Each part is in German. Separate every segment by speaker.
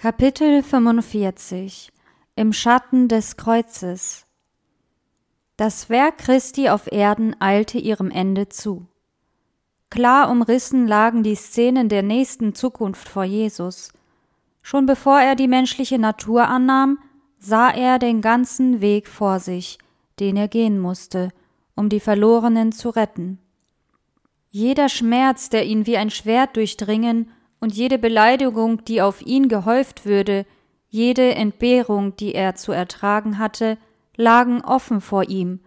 Speaker 1: Kapitel 45 Im Schatten des Kreuzes Das Werk Christi auf Erden eilte ihrem Ende zu. Klar umrissen lagen die Szenen der nächsten Zukunft vor Jesus. Schon bevor er die menschliche Natur annahm, sah er den ganzen Weg vor sich, den er gehen musste, um die Verlorenen zu retten. Jeder Schmerz, der ihn wie ein Schwert durchdringen und jede Beleidigung, die auf ihn gehäuft würde, jede Entbehrung, die er zu ertragen hatte, lagen offen vor ihm,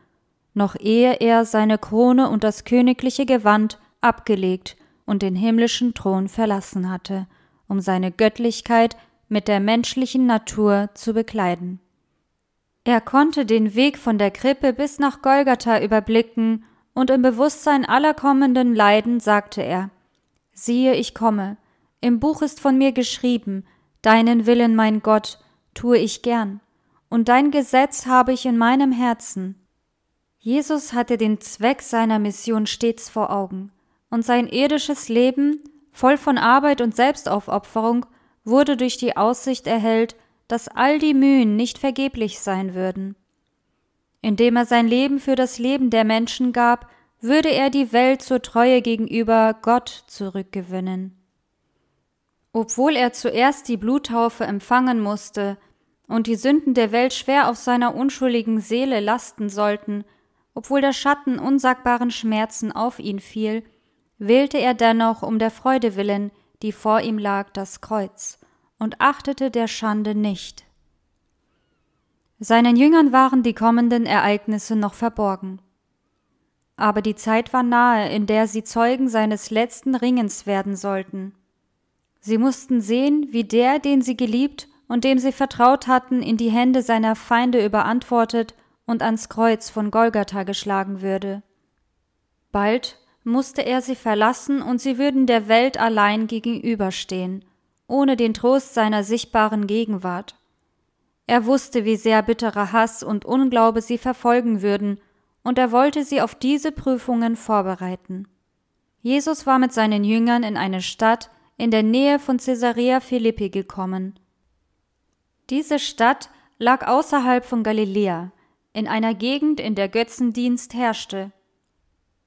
Speaker 1: noch ehe er seine Krone und das königliche Gewand abgelegt und den himmlischen Thron verlassen hatte, um seine Göttlichkeit mit der menschlichen Natur zu bekleiden. Er konnte den Weg von der Krippe bis nach Golgatha überblicken, und im Bewusstsein aller kommenden Leiden sagte er Siehe, ich komme, im Buch ist von mir geschrieben, Deinen Willen, mein Gott, tue ich gern, und dein Gesetz habe ich in meinem Herzen. Jesus hatte den Zweck seiner Mission stets vor Augen, und sein irdisches Leben, voll von Arbeit und Selbstaufopferung, wurde durch die Aussicht erhellt, dass all die Mühen nicht vergeblich sein würden. Indem er sein Leben für das Leben der Menschen gab, würde er die Welt zur Treue gegenüber Gott zurückgewinnen. Obwohl er zuerst die Bluttaufe empfangen musste und die Sünden der Welt schwer auf seiner unschuldigen Seele lasten sollten, obwohl der Schatten unsagbaren Schmerzen auf ihn fiel, wählte er dennoch um der Freude willen, die vor ihm lag, das Kreuz und achtete der Schande nicht. Seinen Jüngern waren die kommenden Ereignisse noch verborgen. Aber die Zeit war nahe, in der sie Zeugen seines letzten Ringens werden sollten. Sie mussten sehen, wie der, den sie geliebt und dem sie vertraut hatten, in die Hände seiner Feinde überantwortet und ans Kreuz von Golgatha geschlagen würde. Bald musste er sie verlassen und sie würden der Welt allein gegenüberstehen, ohne den Trost seiner sichtbaren Gegenwart. Er wusste, wie sehr bitterer Hass und Unglaube sie verfolgen würden, und er wollte sie auf diese Prüfungen vorbereiten. Jesus war mit seinen Jüngern in eine Stadt, in der Nähe von Caesarea Philippi gekommen. Diese Stadt lag außerhalb von Galiläa, in einer Gegend, in der Götzendienst herrschte.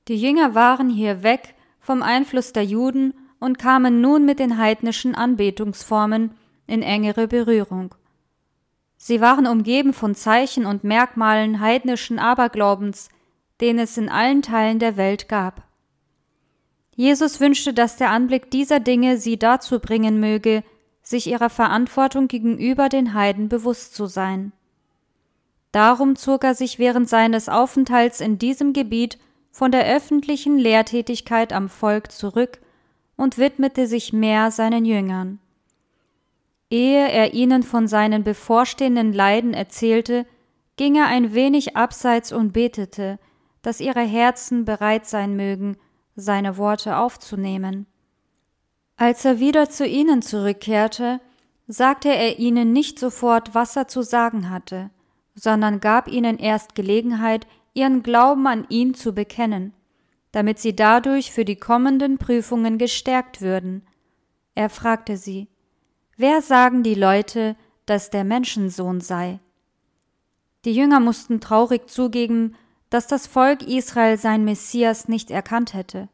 Speaker 1: Die Jünger waren hier weg vom Einfluss der Juden und kamen nun mit den heidnischen Anbetungsformen in engere Berührung. Sie waren umgeben von Zeichen und Merkmalen heidnischen Aberglaubens, den es in allen Teilen der Welt gab. Jesus wünschte, dass der Anblick dieser Dinge sie dazu bringen möge, sich ihrer Verantwortung gegenüber den Heiden bewusst zu sein. Darum zog er sich während seines Aufenthalts in diesem Gebiet von der öffentlichen Lehrtätigkeit am Volk zurück und widmete sich mehr seinen Jüngern. Ehe er ihnen von seinen bevorstehenden Leiden erzählte, ging er ein wenig abseits und betete, dass ihre Herzen bereit sein mögen, seine Worte aufzunehmen. Als er wieder zu ihnen zurückkehrte, sagte er ihnen nicht sofort, was er zu sagen hatte, sondern gab ihnen erst Gelegenheit, ihren Glauben an ihn zu bekennen, damit sie dadurch für die kommenden Prüfungen gestärkt würden. Er fragte sie, Wer sagen die Leute, dass der Menschensohn sei? Die Jünger mussten traurig zugeben, dass das Volk Israel sein Messias nicht erkannt hätte.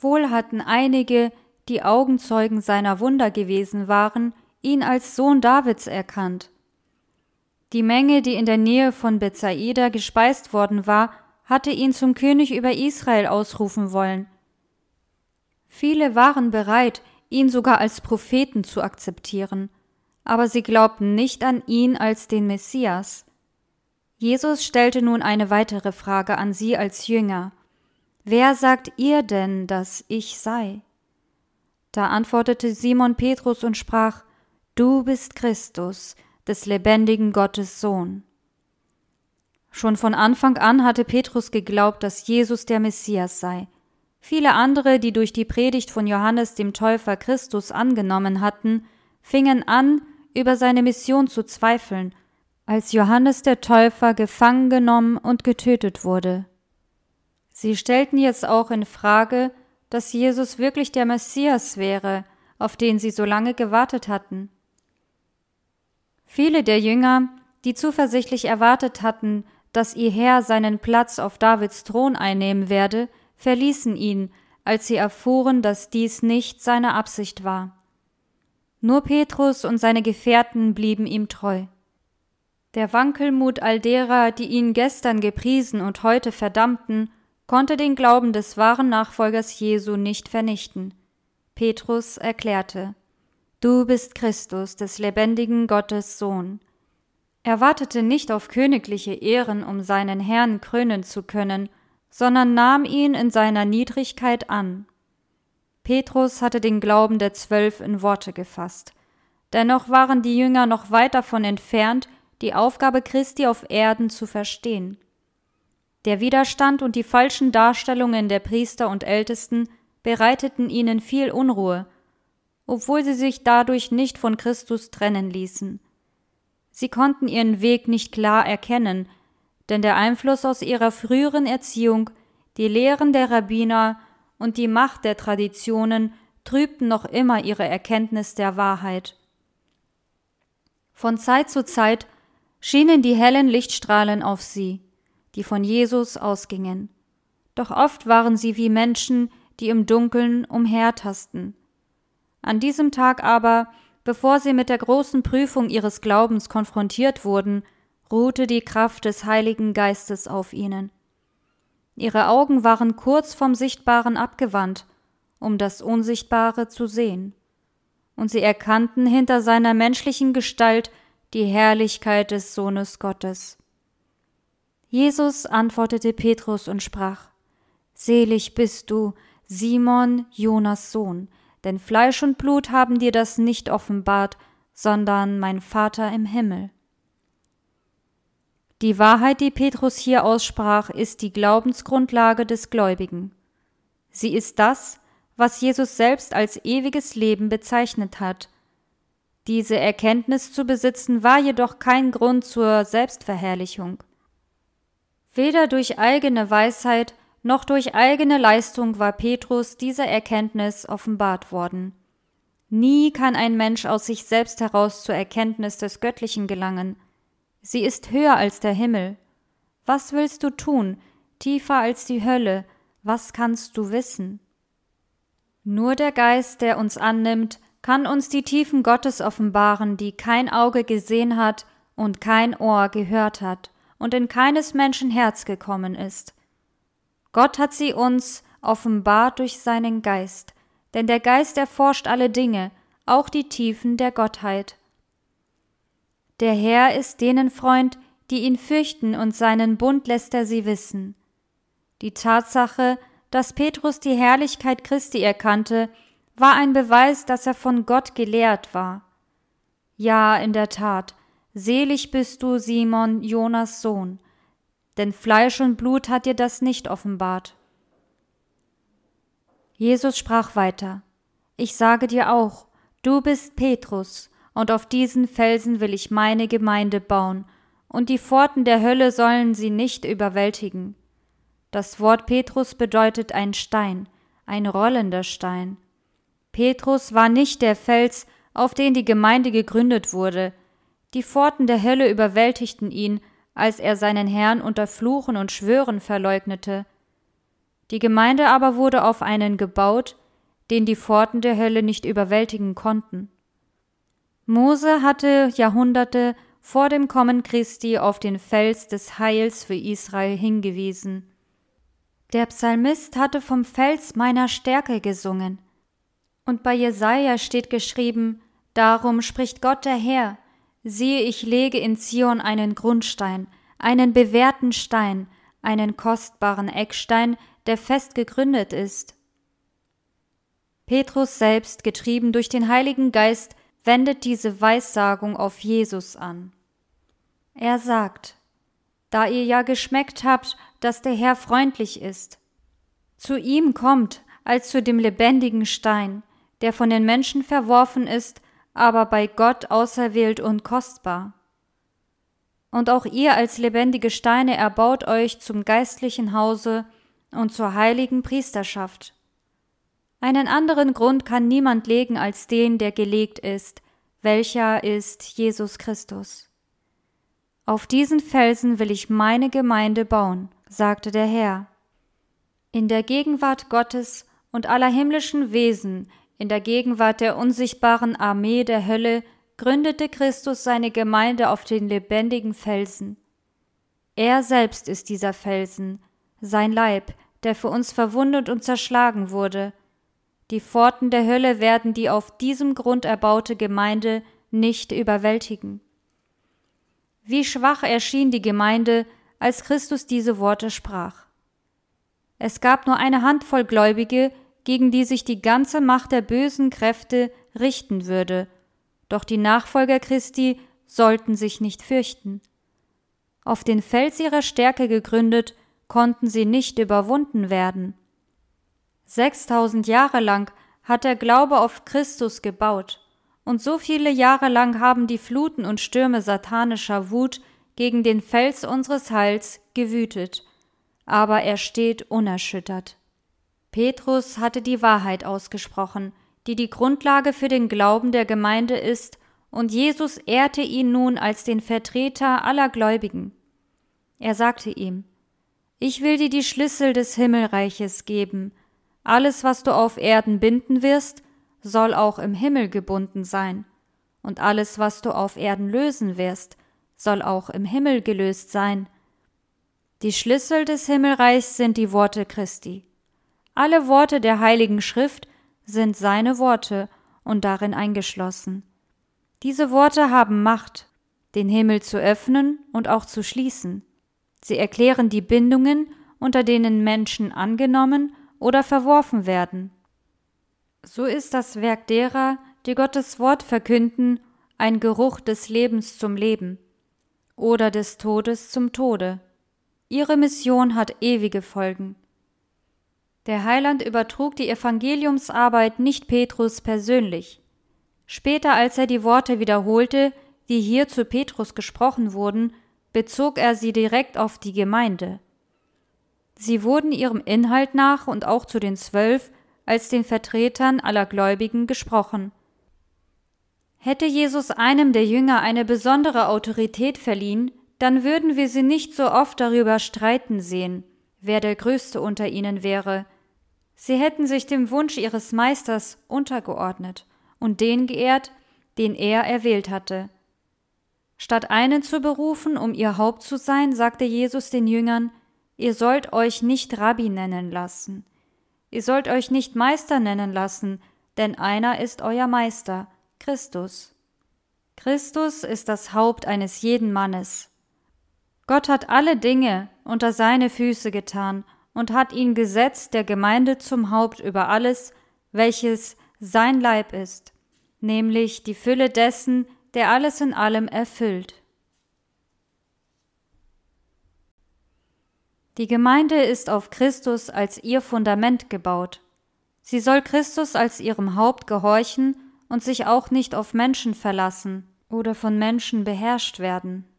Speaker 1: Wohl hatten einige, die Augenzeugen seiner Wunder gewesen waren, ihn als Sohn Davids erkannt. Die Menge, die in der Nähe von Bethsaida gespeist worden war, hatte ihn zum König über Israel ausrufen wollen. Viele waren bereit, ihn sogar als Propheten zu akzeptieren, aber sie glaubten nicht an ihn als den Messias. Jesus stellte nun eine weitere Frage an sie als Jünger. Wer sagt ihr denn, dass ich sei? Da antwortete Simon Petrus und sprach, Du bist Christus, des lebendigen Gottes Sohn. Schon von Anfang an hatte Petrus geglaubt, dass Jesus der Messias sei. Viele andere, die durch die Predigt von Johannes dem Täufer Christus angenommen hatten, fingen an, über seine Mission zu zweifeln als Johannes der Täufer gefangen genommen und getötet wurde. Sie stellten jetzt auch in Frage, dass Jesus wirklich der Messias wäre, auf den sie so lange gewartet hatten. Viele der Jünger, die zuversichtlich erwartet hatten, dass ihr Herr seinen Platz auf Davids Thron einnehmen werde, verließen ihn, als sie erfuhren, dass dies nicht seine Absicht war. Nur Petrus und seine Gefährten blieben ihm treu. Der Wankelmut all derer, die ihn gestern gepriesen und heute verdammten, konnte den Glauben des wahren Nachfolgers Jesu nicht vernichten. Petrus erklärte Du bist Christus, des lebendigen Gottes Sohn. Er wartete nicht auf königliche Ehren, um seinen Herrn krönen zu können, sondern nahm ihn in seiner Niedrigkeit an. Petrus hatte den Glauben der Zwölf in Worte gefasst. Dennoch waren die Jünger noch weit davon entfernt, die Aufgabe Christi auf Erden zu verstehen. Der Widerstand und die falschen Darstellungen der Priester und Ältesten bereiteten ihnen viel Unruhe, obwohl sie sich dadurch nicht von Christus trennen ließen. Sie konnten ihren Weg nicht klar erkennen, denn der Einfluss aus ihrer früheren Erziehung, die Lehren der Rabbiner und die Macht der Traditionen trübten noch immer ihre Erkenntnis der Wahrheit. Von Zeit zu Zeit schienen die hellen Lichtstrahlen auf sie, die von Jesus ausgingen. Doch oft waren sie wie Menschen, die im Dunkeln umhertasten. An diesem Tag aber, bevor sie mit der großen Prüfung ihres Glaubens konfrontiert wurden, ruhte die Kraft des Heiligen Geistes auf ihnen. Ihre Augen waren kurz vom Sichtbaren abgewandt, um das Unsichtbare zu sehen, und sie erkannten hinter seiner menschlichen Gestalt die Herrlichkeit des Sohnes Gottes. Jesus antwortete Petrus und sprach Selig bist du, Simon, Jonas Sohn, denn Fleisch und Blut haben dir das nicht offenbart, sondern mein Vater im Himmel. Die Wahrheit, die Petrus hier aussprach, ist die Glaubensgrundlage des Gläubigen. Sie ist das, was Jesus selbst als ewiges Leben bezeichnet hat. Diese Erkenntnis zu besitzen war jedoch kein Grund zur Selbstverherrlichung. Weder durch eigene Weisheit noch durch eigene Leistung war Petrus dieser Erkenntnis offenbart worden. Nie kann ein Mensch aus sich selbst heraus zur Erkenntnis des Göttlichen gelangen, Sie ist höher als der Himmel. Was willst du tun, tiefer als die Hölle, was kannst du wissen? Nur der Geist, der uns annimmt, kann uns die Tiefen Gottes offenbaren, die kein Auge gesehen hat und kein Ohr gehört hat und in keines Menschen Herz gekommen ist. Gott hat sie uns offenbart durch seinen Geist, denn der Geist erforscht alle Dinge, auch die Tiefen der Gottheit. Der Herr ist denen Freund, die ihn fürchten, und seinen Bund lässt er sie wissen. Die Tatsache, dass Petrus die Herrlichkeit Christi erkannte, war ein Beweis, dass er von Gott gelehrt war. Ja, in der Tat, selig bist du, Simon, Jonas Sohn, denn Fleisch und Blut hat dir das nicht offenbart. Jesus sprach weiter, Ich sage dir auch, du bist Petrus, und auf diesen Felsen will ich meine Gemeinde bauen, und die Pforten der Hölle sollen sie nicht überwältigen. Das Wort Petrus bedeutet ein Stein, ein rollender Stein. Petrus war nicht der Fels, auf den die Gemeinde gegründet wurde. Die Pforten der Hölle überwältigten ihn, als er seinen Herrn unter Fluchen und Schwören verleugnete. Die Gemeinde aber wurde auf einen gebaut, den die Pforten der Hölle nicht überwältigen konnten. Mose hatte Jahrhunderte vor dem Kommen Christi auf den Fels des Heils für Israel hingewiesen. Der Psalmist hatte vom Fels meiner Stärke gesungen. Und bei Jesaja steht geschrieben, Darum spricht Gott der Herr, siehe, ich lege in Zion einen Grundstein, einen bewährten Stein, einen kostbaren Eckstein, der fest gegründet ist. Petrus selbst, getrieben durch den Heiligen Geist, wendet diese Weissagung auf Jesus an. Er sagt, da ihr ja geschmeckt habt, dass der Herr freundlich ist, zu ihm kommt als zu dem lebendigen Stein, der von den Menschen verworfen ist, aber bei Gott auserwählt und kostbar. Und auch ihr als lebendige Steine erbaut euch zum geistlichen Hause und zur heiligen Priesterschaft. Einen anderen Grund kann niemand legen als den, der gelegt ist, welcher ist Jesus Christus. Auf diesen Felsen will ich meine Gemeinde bauen, sagte der Herr. In der Gegenwart Gottes und aller himmlischen Wesen, in der Gegenwart der unsichtbaren Armee der Hölle, gründete Christus seine Gemeinde auf den lebendigen Felsen. Er selbst ist dieser Felsen, sein Leib, der für uns verwundet und zerschlagen wurde. Die Pforten der Hölle werden die auf diesem Grund erbaute Gemeinde nicht überwältigen. Wie schwach erschien die Gemeinde, als Christus diese Worte sprach. Es gab nur eine Handvoll Gläubige, gegen die sich die ganze Macht der bösen Kräfte richten würde, doch die Nachfolger Christi sollten sich nicht fürchten. Auf den Fels ihrer Stärke gegründet, konnten sie nicht überwunden werden. Sechstausend Jahre lang hat der Glaube auf Christus gebaut, und so viele Jahre lang haben die Fluten und Stürme satanischer Wut gegen den Fels unseres Heils gewütet, aber er steht unerschüttert. Petrus hatte die Wahrheit ausgesprochen, die die Grundlage für den Glauben der Gemeinde ist, und Jesus ehrte ihn nun als den Vertreter aller Gläubigen. Er sagte ihm, Ich will dir die Schlüssel des Himmelreiches geben, alles, was du auf Erden binden wirst, soll auch im Himmel gebunden sein, und alles, was du auf Erden lösen wirst, soll auch im Himmel gelöst sein. Die Schlüssel des Himmelreichs sind die Worte Christi. Alle Worte der Heiligen Schrift sind seine Worte und darin eingeschlossen. Diese Worte haben Macht, den Himmel zu öffnen und auch zu schließen. Sie erklären die Bindungen, unter denen Menschen angenommen oder verworfen werden. So ist das Werk derer, die Gottes Wort verkünden, ein Geruch des Lebens zum Leben oder des Todes zum Tode. Ihre Mission hat ewige Folgen. Der Heiland übertrug die Evangeliumsarbeit nicht Petrus persönlich. Später, als er die Worte wiederholte, die hier zu Petrus gesprochen wurden, bezog er sie direkt auf die Gemeinde. Sie wurden ihrem Inhalt nach und auch zu den Zwölf als den Vertretern aller Gläubigen gesprochen. Hätte Jesus einem der Jünger eine besondere Autorität verliehen, dann würden wir sie nicht so oft darüber streiten sehen, wer der Größte unter ihnen wäre. Sie hätten sich dem Wunsch ihres Meisters untergeordnet und den geehrt, den er erwählt hatte. Statt einen zu berufen, um ihr Haupt zu sein, sagte Jesus den Jüngern, ihr sollt euch nicht Rabbi nennen lassen, Ihr sollt euch nicht Meister nennen lassen, denn einer ist euer Meister, Christus. Christus ist das Haupt eines jeden Mannes. Gott hat alle Dinge unter seine Füße getan und hat ihn gesetzt der Gemeinde zum Haupt über alles, welches sein Leib ist, nämlich die Fülle dessen, der alles in allem erfüllt. Die Gemeinde ist auf Christus als ihr Fundament gebaut. Sie soll Christus als ihrem Haupt gehorchen und sich auch nicht auf Menschen verlassen oder von Menschen beherrscht werden.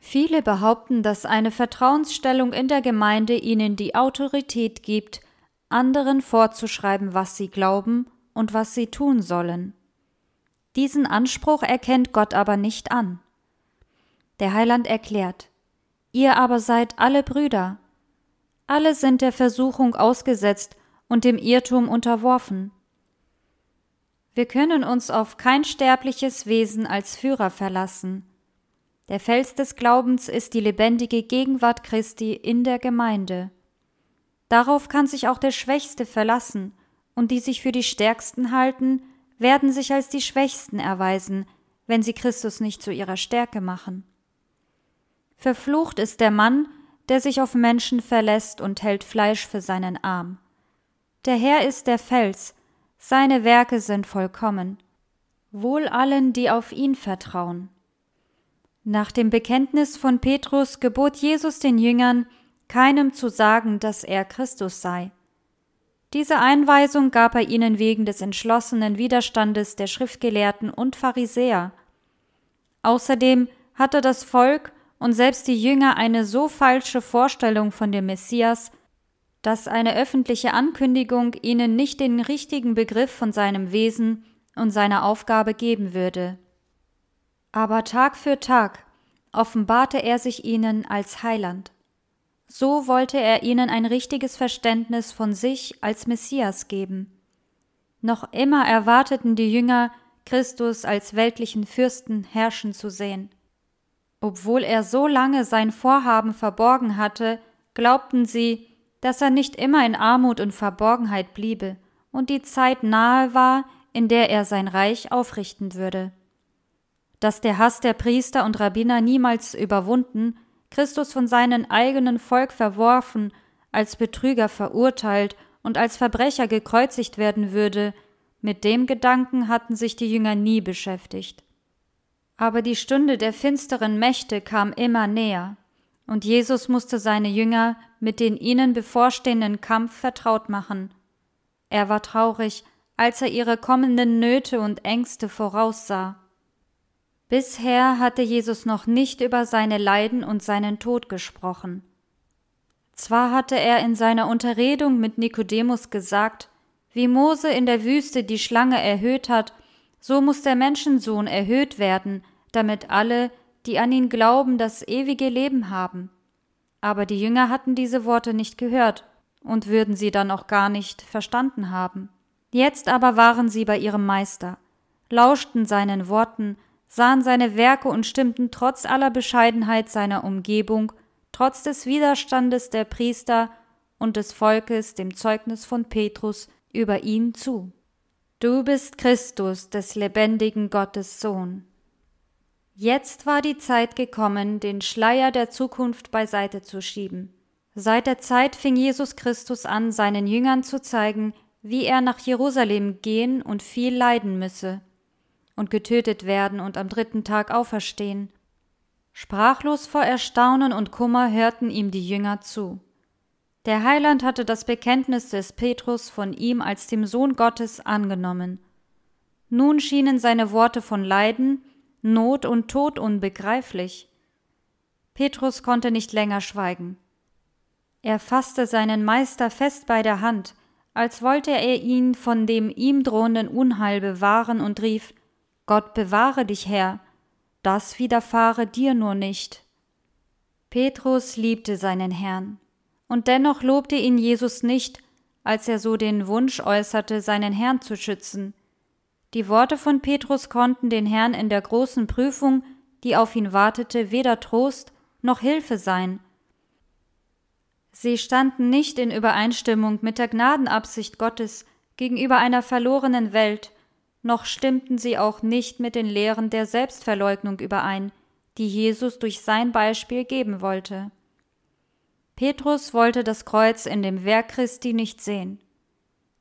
Speaker 1: Viele behaupten, dass eine Vertrauensstellung in der Gemeinde ihnen die Autorität gibt, anderen vorzuschreiben, was sie glauben und was sie tun sollen. Diesen Anspruch erkennt Gott aber nicht an. Der Heiland erklärt, Ihr aber seid alle Brüder. Alle sind der Versuchung ausgesetzt und dem Irrtum unterworfen. Wir können uns auf kein sterbliches Wesen als Führer verlassen. Der Fels des Glaubens ist die lebendige Gegenwart Christi in der Gemeinde. Darauf kann sich auch der Schwächste verlassen, und die sich für die Stärksten halten, werden sich als die Schwächsten erweisen, wenn sie Christus nicht zu ihrer Stärke machen. Verflucht ist der Mann, der sich auf Menschen verlässt und hält Fleisch für seinen Arm. Der Herr ist der Fels, seine Werke sind vollkommen. Wohl allen, die auf ihn vertrauen. Nach dem Bekenntnis von Petrus gebot Jesus den Jüngern, keinem zu sagen, dass er Christus sei. Diese Einweisung gab er ihnen wegen des entschlossenen Widerstandes der Schriftgelehrten und Pharisäer. Außerdem hatte das Volk und selbst die Jünger eine so falsche Vorstellung von dem Messias, dass eine öffentliche Ankündigung ihnen nicht den richtigen Begriff von seinem Wesen und seiner Aufgabe geben würde. Aber Tag für Tag offenbarte er sich ihnen als Heiland. So wollte er ihnen ein richtiges Verständnis von sich als Messias geben. Noch immer erwarteten die Jünger, Christus als weltlichen Fürsten herrschen zu sehen. Obwohl er so lange sein Vorhaben verborgen hatte, glaubten sie, dass er nicht immer in Armut und Verborgenheit bliebe und die Zeit nahe war, in der er sein Reich aufrichten würde. Dass der Hass der Priester und Rabbiner niemals überwunden, Christus von seinem eigenen Volk verworfen, als Betrüger verurteilt und als Verbrecher gekreuzigt werden würde, mit dem Gedanken hatten sich die Jünger nie beschäftigt. Aber die Stunde der finsteren Mächte kam immer näher, und Jesus musste seine Jünger mit den ihnen bevorstehenden Kampf vertraut machen. Er war traurig, als er ihre kommenden Nöte und Ängste voraussah. Bisher hatte Jesus noch nicht über seine Leiden und seinen Tod gesprochen. Zwar hatte er in seiner Unterredung mit Nikodemus gesagt, wie Mose in der Wüste die Schlange erhöht hat, so muss der Menschensohn erhöht werden, damit alle, die an ihn glauben, das ewige Leben haben. Aber die Jünger hatten diese Worte nicht gehört und würden sie dann auch gar nicht verstanden haben. Jetzt aber waren sie bei ihrem Meister, lauschten seinen Worten, sahen seine Werke und stimmten trotz aller Bescheidenheit seiner Umgebung, trotz des Widerstandes der Priester und des Volkes dem Zeugnis von Petrus über ihn zu. Du bist Christus des lebendigen Gottes Sohn. Jetzt war die Zeit gekommen, den Schleier der Zukunft beiseite zu schieben. Seit der Zeit fing Jesus Christus an, seinen Jüngern zu zeigen, wie er nach Jerusalem gehen und viel leiden müsse und getötet werden und am dritten Tag auferstehen. Sprachlos vor Erstaunen und Kummer hörten ihm die Jünger zu. Der Heiland hatte das Bekenntnis des Petrus von ihm als dem Sohn Gottes angenommen. Nun schienen seine Worte von Leiden, Not und Tod unbegreiflich. Petrus konnte nicht länger schweigen. Er fasste seinen Meister fest bei der Hand, als wollte er ihn von dem ihm drohenden Unheil bewahren und rief Gott bewahre dich, Herr, das widerfahre dir nur nicht. Petrus liebte seinen Herrn, und dennoch lobte ihn Jesus nicht, als er so den Wunsch äußerte, seinen Herrn zu schützen. Die Worte von Petrus konnten den Herrn in der großen Prüfung, die auf ihn wartete, weder Trost noch Hilfe sein. Sie standen nicht in Übereinstimmung mit der Gnadenabsicht Gottes gegenüber einer verlorenen Welt, noch stimmten sie auch nicht mit den Lehren der Selbstverleugnung überein, die Jesus durch sein Beispiel geben wollte. Petrus wollte das Kreuz in dem Werk Christi nicht sehen.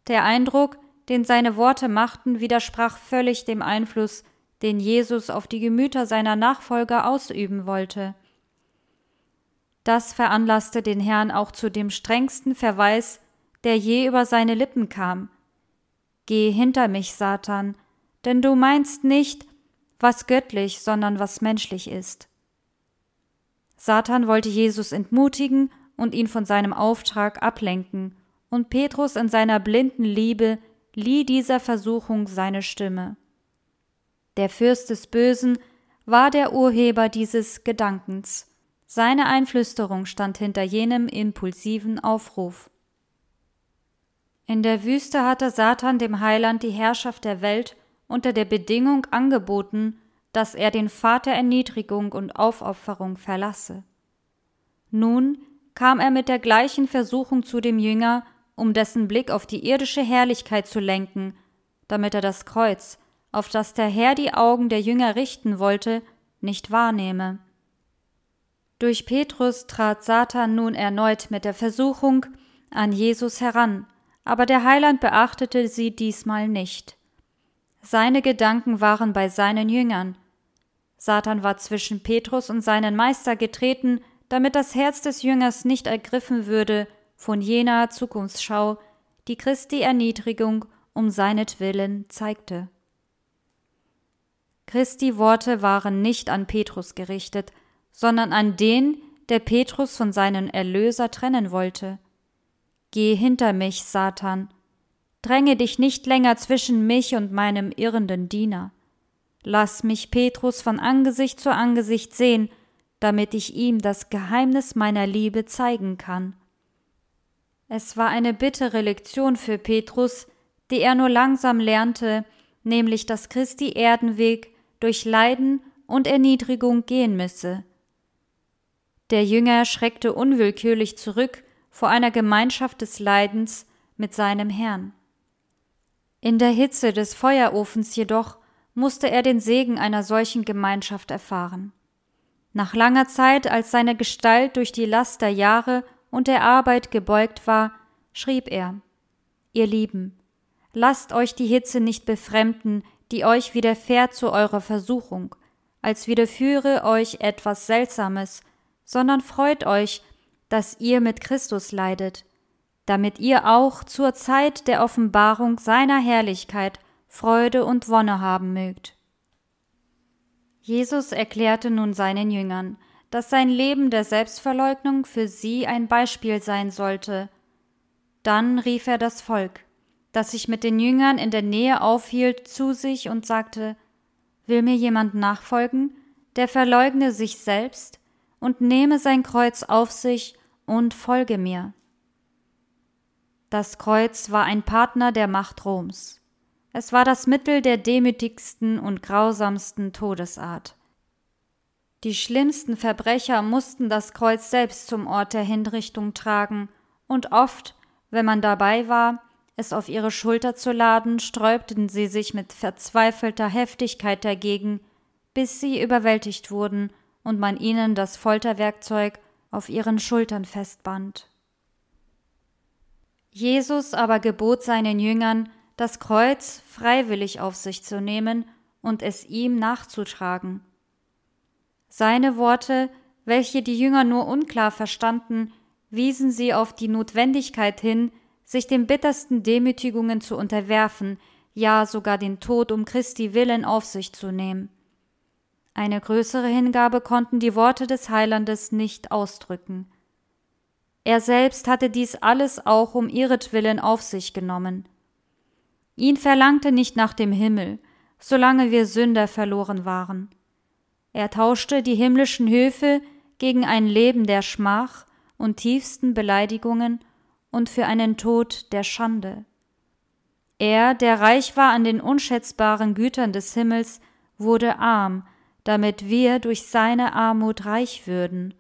Speaker 1: Der Eindruck, den seine Worte machten, widersprach völlig dem Einfluss, den Jesus auf die Gemüter seiner Nachfolger ausüben wollte. Das veranlasste den Herrn auch zu dem strengsten Verweis, der je über seine Lippen kam. Geh hinter mich, Satan, denn du meinst nicht, was göttlich, sondern was menschlich ist. Satan wollte Jesus entmutigen und ihn von seinem Auftrag ablenken, und Petrus in seiner blinden Liebe lieh dieser Versuchung seine Stimme. Der Fürst des Bösen war der Urheber dieses Gedankens. Seine Einflüsterung stand hinter jenem impulsiven Aufruf. In der Wüste hatte Satan dem Heiland die Herrschaft der Welt unter der Bedingung angeboten, dass er den der Erniedrigung und Aufopferung verlasse. Nun kam er mit der gleichen Versuchung zu dem Jünger um dessen Blick auf die irdische Herrlichkeit zu lenken, damit er das Kreuz, auf das der Herr die Augen der Jünger richten wollte, nicht wahrnehme. Durch Petrus trat Satan nun erneut mit der Versuchung an Jesus heran, aber der Heiland beachtete sie diesmal nicht. Seine Gedanken waren bei seinen Jüngern. Satan war zwischen Petrus und seinen Meister getreten, damit das Herz des Jüngers nicht ergriffen würde von jener Zukunftsschau, die Christi Erniedrigung um seinetwillen zeigte. Christi Worte waren nicht an Petrus gerichtet, sondern an den, der Petrus von seinem Erlöser trennen wollte. Geh hinter mich, Satan. dränge dich nicht länger zwischen mich und meinem irrenden Diener. Lass mich Petrus von Angesicht zu Angesicht sehen, damit ich ihm das Geheimnis meiner Liebe zeigen kann. Es war eine bittere Lektion für Petrus, die er nur langsam lernte, nämlich dass Christi Erdenweg durch Leiden und Erniedrigung gehen müsse. Der Jünger schreckte unwillkürlich zurück vor einer Gemeinschaft des Leidens mit seinem Herrn. In der Hitze des Feuerofens jedoch musste er den Segen einer solchen Gemeinschaft erfahren. Nach langer Zeit, als seine Gestalt durch die Last der Jahre und der Arbeit gebeugt war, schrieb er Ihr Lieben, lasst euch die Hitze nicht befremden, die euch widerfährt zu eurer Versuchung, als widerführe euch etwas Seltsames, sondern freut euch, dass ihr mit Christus leidet, damit ihr auch zur Zeit der Offenbarung seiner Herrlichkeit Freude und Wonne haben mögt. Jesus erklärte nun seinen Jüngern, dass sein Leben der Selbstverleugnung für sie ein Beispiel sein sollte. Dann rief er das Volk, das sich mit den Jüngern in der Nähe aufhielt, zu sich und sagte Will mir jemand nachfolgen, der verleugne sich selbst und nehme sein Kreuz auf sich und folge mir. Das Kreuz war ein Partner der Macht Roms. Es war das Mittel der demütigsten und grausamsten Todesart. Die schlimmsten Verbrecher mussten das Kreuz selbst zum Ort der Hinrichtung tragen, und oft, wenn man dabei war, es auf ihre Schulter zu laden, sträubten sie sich mit verzweifelter Heftigkeit dagegen, bis sie überwältigt wurden und man ihnen das Folterwerkzeug auf ihren Schultern festband. Jesus aber gebot seinen Jüngern, das Kreuz freiwillig auf sich zu nehmen und es ihm nachzutragen. Seine Worte, welche die Jünger nur unklar verstanden, wiesen sie auf die Notwendigkeit hin, sich den bittersten Demütigungen zu unterwerfen, ja sogar den Tod um Christi willen auf sich zu nehmen. Eine größere Hingabe konnten die Worte des Heilandes nicht ausdrücken. Er selbst hatte dies alles auch um ihretwillen auf sich genommen. Ihn verlangte nicht nach dem Himmel, solange wir Sünder verloren waren. Er tauschte die himmlischen Höfe gegen ein Leben der Schmach und tiefsten Beleidigungen und für einen Tod der Schande. Er, der reich war an den unschätzbaren Gütern des Himmels, wurde arm, damit wir durch seine Armut reich würden.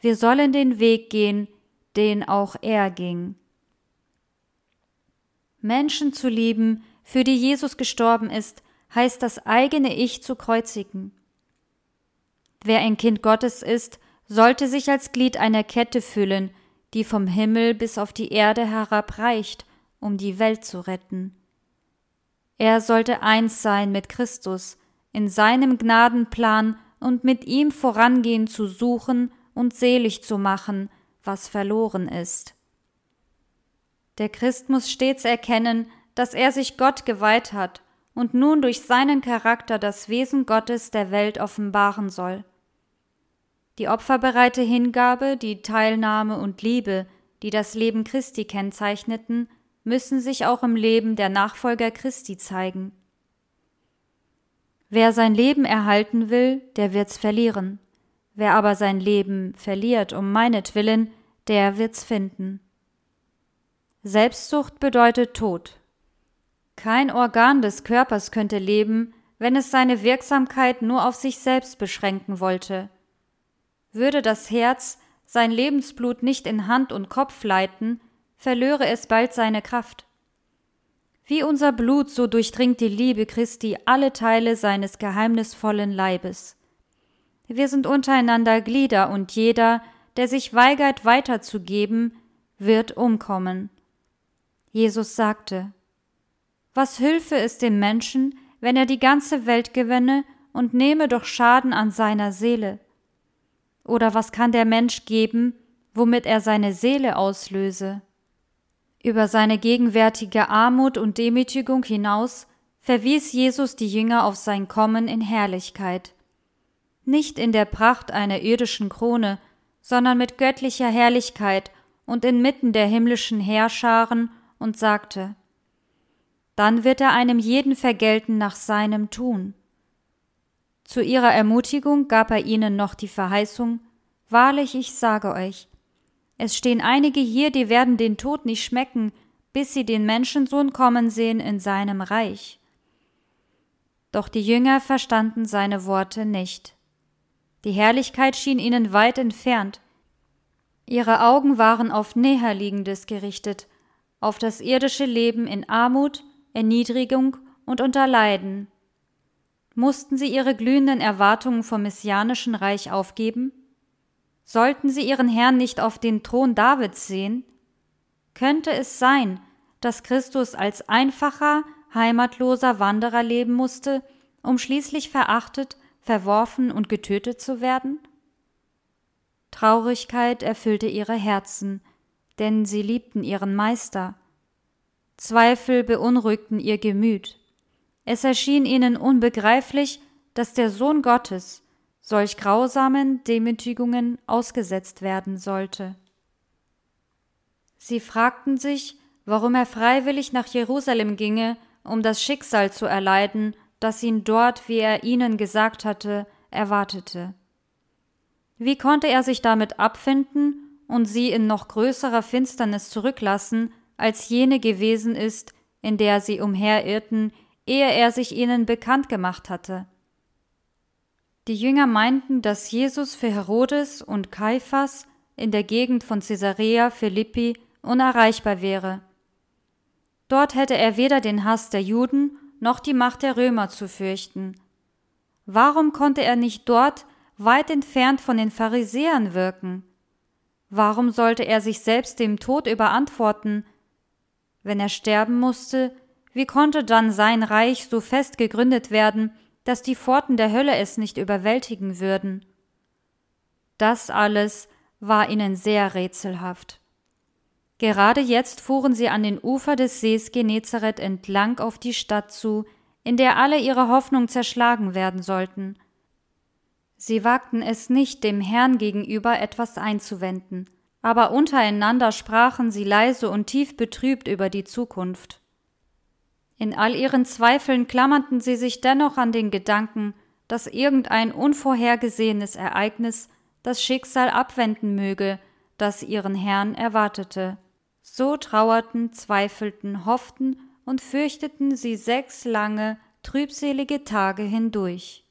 Speaker 1: Wir sollen den Weg gehen, den auch er ging. Menschen zu lieben, für die Jesus gestorben ist, heißt das eigene Ich zu kreuzigen. Wer ein Kind Gottes ist, sollte sich als Glied einer Kette fühlen, die vom Himmel bis auf die Erde herabreicht, um die Welt zu retten. Er sollte eins sein mit Christus, in seinem Gnadenplan und mit ihm vorangehen zu suchen und selig zu machen, was verloren ist. Der Christ muss stets erkennen, dass er sich Gott geweiht hat und nun durch seinen Charakter das Wesen Gottes der Welt offenbaren soll. Die opferbereite Hingabe, die Teilnahme und Liebe, die das Leben Christi kennzeichneten, müssen sich auch im Leben der Nachfolger Christi zeigen. Wer sein Leben erhalten will, der wird's verlieren. Wer aber sein Leben verliert um meinetwillen, der wird's finden. Selbstsucht bedeutet Tod. Kein Organ des Körpers könnte leben, wenn es seine Wirksamkeit nur auf sich selbst beschränken wollte. Würde das Herz sein Lebensblut nicht in Hand und Kopf leiten, verlöre es bald seine Kraft. Wie unser Blut, so durchdringt die Liebe Christi alle Teile seines geheimnisvollen Leibes. Wir sind untereinander Glieder und jeder, der sich weigert weiterzugeben, wird umkommen. Jesus sagte, Was hülfe es dem Menschen, wenn er die ganze Welt gewinne und nehme doch Schaden an seiner Seele? Oder was kann der Mensch geben, womit er seine Seele auslöse? Über seine gegenwärtige Armut und Demütigung hinaus verwies Jesus die Jünger auf sein Kommen in Herrlichkeit nicht in der Pracht einer irdischen Krone, sondern mit göttlicher Herrlichkeit und inmitten der himmlischen Heerscharen und sagte Dann wird er einem jeden vergelten nach seinem Tun. Zu ihrer Ermutigung gab er ihnen noch die Verheißung Wahrlich, ich sage euch, es stehen einige hier, die werden den Tod nicht schmecken, bis sie den Menschensohn kommen sehen in seinem Reich. Doch die Jünger verstanden seine Worte nicht. Die Herrlichkeit schien ihnen weit entfernt. Ihre Augen waren auf Näherliegendes gerichtet, auf das irdische Leben in Armut, Erniedrigung und unter Leiden. Mussten sie ihre glühenden Erwartungen vom messianischen Reich aufgeben? Sollten sie ihren Herrn nicht auf den Thron Davids sehen? Könnte es sein, dass Christus als einfacher, heimatloser Wanderer leben musste, um schließlich verachtet, verworfen und getötet zu werden? Traurigkeit erfüllte ihre Herzen, denn sie liebten ihren Meister. Zweifel beunruhigten ihr Gemüt. Es erschien ihnen unbegreiflich, dass der Sohn Gottes solch grausamen Demütigungen ausgesetzt werden sollte. Sie fragten sich, warum er freiwillig nach Jerusalem ginge, um das Schicksal zu erleiden, das ihn dort, wie er ihnen gesagt hatte, erwartete. Wie konnte er sich damit abfinden und sie in noch größerer Finsternis zurücklassen, als jene gewesen ist, in der sie umherirrten, ehe er sich ihnen bekannt gemacht hatte? Die Jünger meinten, dass Jesus für Herodes und Kaiphas in der Gegend von Caesarea Philippi unerreichbar wäre. Dort hätte er weder den Hass der Juden noch die Macht der Römer zu fürchten. Warum konnte er nicht dort weit entfernt von den Pharisäern wirken? Warum sollte er sich selbst dem Tod überantworten? Wenn er sterben musste, wie konnte dann sein Reich so fest gegründet werden, dass die Pforten der Hölle es nicht überwältigen würden? Das alles war ihnen sehr rätselhaft. Gerade jetzt fuhren sie an den Ufer des Sees Genezareth entlang auf die Stadt zu, in der alle ihre Hoffnung zerschlagen werden sollten. Sie wagten es nicht, dem Herrn gegenüber etwas einzuwenden, aber untereinander sprachen sie leise und tief betrübt über die Zukunft. In all ihren Zweifeln klammerten sie sich dennoch an den Gedanken, dass irgendein unvorhergesehenes Ereignis das Schicksal abwenden möge, das ihren Herrn erwartete. So trauerten, zweifelten, hofften und fürchteten sie sechs lange, trübselige Tage hindurch.